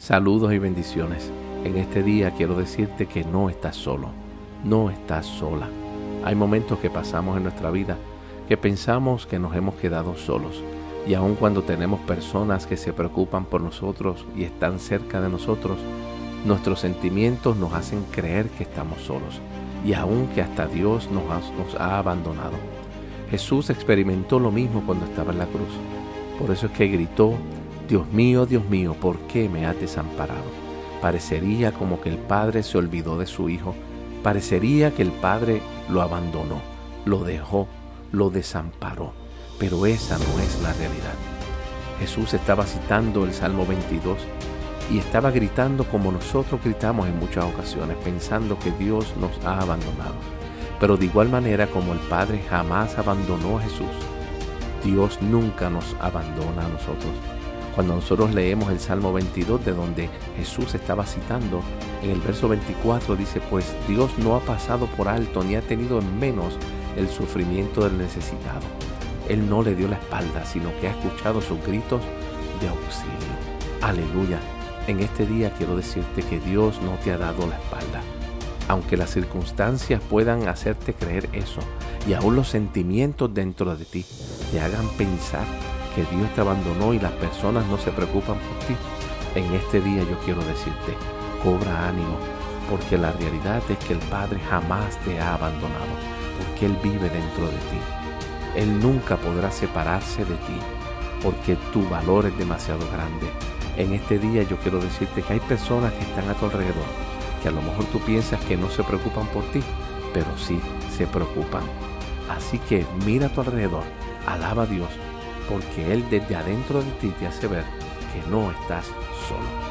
Saludos y bendiciones. En este día quiero decirte que no estás solo, no estás sola. Hay momentos que pasamos en nuestra vida que pensamos que nos hemos quedado solos y aun cuando tenemos personas que se preocupan por nosotros y están cerca de nosotros, nuestros sentimientos nos hacen creer que estamos solos y aun que hasta Dios nos ha, nos ha abandonado. Jesús experimentó lo mismo cuando estaba en la cruz. Por eso es que gritó Dios mío, Dios mío, ¿por qué me has desamparado? Parecería como que el Padre se olvidó de su Hijo, parecería que el Padre lo abandonó, lo dejó, lo desamparó, pero esa no es la realidad. Jesús estaba citando el Salmo 22 y estaba gritando como nosotros gritamos en muchas ocasiones, pensando que Dios nos ha abandonado. Pero de igual manera como el Padre jamás abandonó a Jesús, Dios nunca nos abandona a nosotros. Cuando nosotros leemos el Salmo 22 de donde Jesús estaba citando, en el verso 24 dice, pues Dios no ha pasado por alto ni ha tenido en menos el sufrimiento del necesitado. Él no le dio la espalda, sino que ha escuchado sus gritos de auxilio. Aleluya. En este día quiero decirte que Dios no te ha dado la espalda. Aunque las circunstancias puedan hacerte creer eso y aún los sentimientos dentro de ti te hagan pensar que Dios te abandonó y las personas no se preocupan por ti, en este día yo quiero decirte, cobra ánimo, porque la realidad es que el Padre jamás te ha abandonado, porque Él vive dentro de ti. Él nunca podrá separarse de ti, porque tu valor es demasiado grande. En este día yo quiero decirte que hay personas que están a tu alrededor, que a lo mejor tú piensas que no se preocupan por ti, pero sí se preocupan. Así que mira a tu alrededor, alaba a Dios, porque Él desde adentro de ti te hace ver que no estás solo.